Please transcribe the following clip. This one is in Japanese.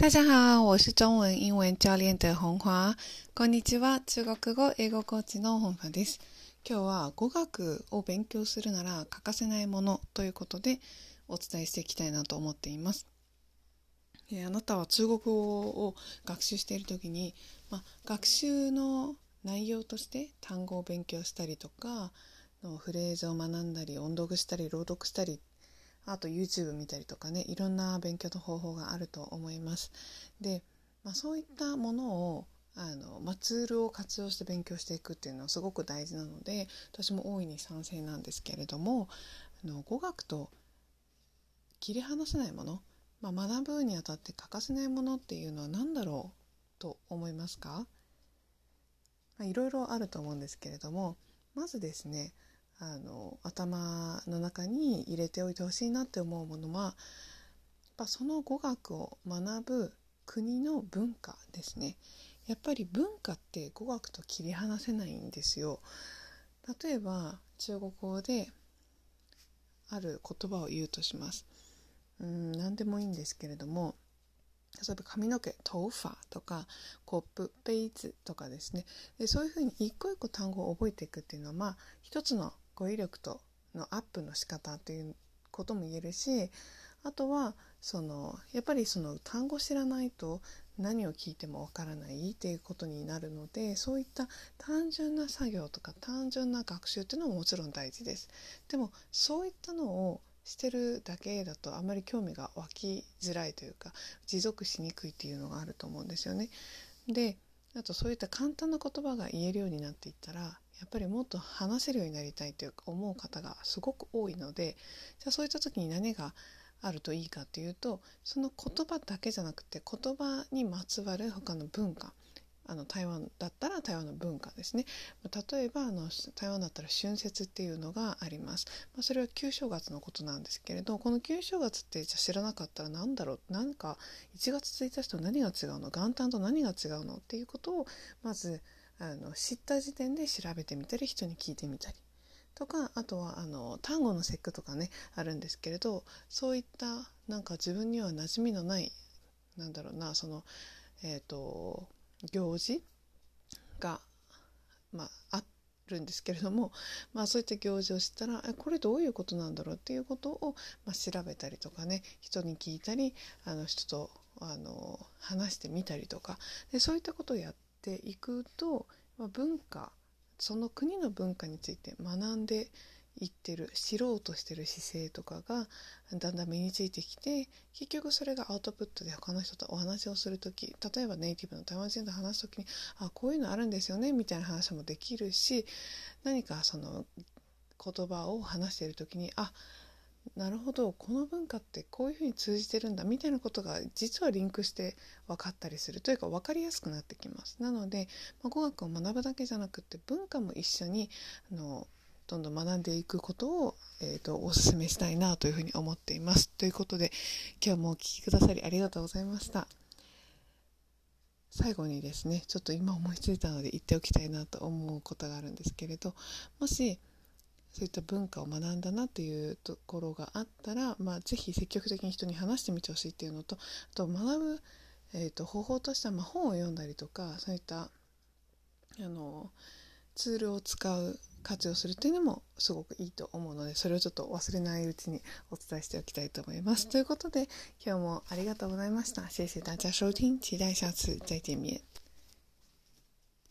大家好，我是中文英文教練的本華。こんにちは、中国語英語コーチの本華です。今日は語学を勉強するなら欠かせないものということでお伝えしていきたいなと思っています。あなたは中国語を学習している時に、まあ、学習の内容として単語を勉強したりとかのフレーズを学んだり音読したり朗読したりあと YouTube 見たりとかねいろんな勉強の方法があると思います。で、まあ、そういったものをあの、まあ、ツールを活用して勉強していくっていうのはすごく大事なので私も大いに賛成なんですけれどもあの語学と切り離せないもの、まあ、学ぶにあたって欠かせないものっていうのは何だろうと思いますか？いろいろあると思うんですけれどもまずですねあの頭の中に入れておいてほしいなって思うものはやっぱその語学を学ぶ国の文化ですね。やっぱり文化って語学と切り離せないんですよ。例えば中国語である言葉を言うとします。うん何でもいいんですけれども例えば髪の毛トウファとかコップペイズとかですね。でそういうふうに一個一個単語を覚えていくっていうのはまあ一つの語彙力とのアップの仕方ということも言えるしあとはそのやっぱりその単語知らないと何を聞いてもわからないっていうことになるのでそういった単純な作業とか単純な学習っていうのももちろん大事です。でもそういったのをしてるだけだとあまり興味が湧きづらいというか持続しにくいっていうのがあると思うんですよね。であとそういった簡単な言葉が言えるようになっていったらやっぱりもっと話せるようになりたいというか思う方がすごく多いのでじゃあそういった時に何があるといいかというとその言葉だけじゃなくて言葉にまつわる他の文化あの台湾だったら台湾の文化ですね。例えばあの台湾だったら春節っていうのがあります、まあ、それは旧正月のことなんですけれどこの旧正月ってじゃ知らなかったら何だろう？何か1月1日と何が違うの？元旦と何が違うの？っていうことをまずあの知った時点で調べてみたり人に聞いてみたり。とかあとはあの単語の節句とかねあるんですけれどそういったなんか自分には馴染みのないなんだろうなそのえっ、ー、と行事が、まあ、あるんですけれども、まあ、そういった行事を知ったらえこれどういうことなんだろうっていうことを、まあ、調べたりとかね人に聞いたりあの人とあの話してみたりとかでそういったことをやってていくと、文化その国の文化について学んでいってる知ろうとしてる姿勢とかがだんだん身についてきて結局それがアウトプットで他の人とお話をする時例えばネイティブの台湾人と話す時にあこういうのあるんですよねみたいな話もできるし何かその言葉を話している時にあなるほどこの文化ってこういうふうに通じてるんだみたいなことが実はリンクして分かったりするというか分かりやすくなってきます。なので、まあ、語学を学ぶだけじゃなくて文化も一緒にあのどんどん学んでいくことを、えーと、お勧めしたいなというふうに思っています。ということで今日もお聴きくださりありがとうございました。最後にですねちょっと今思いついたので言っておきたいなと思うことがあるんですけれどもしそういった文化を学んだなっていうところがあったら、まあ、ぜひ積極的に人に話してみてほしいっていうのとあと学ぶ、えーと、方法としては、まあ、本を読んだりとかそういったあのツールを使う活用するっていうのもすごくいいと思うのでそれをちょっと忘れないうちにお伝えしておきたいと思います。ということで今日もありがとうございました。谢谢大家收听，期待下次再见面。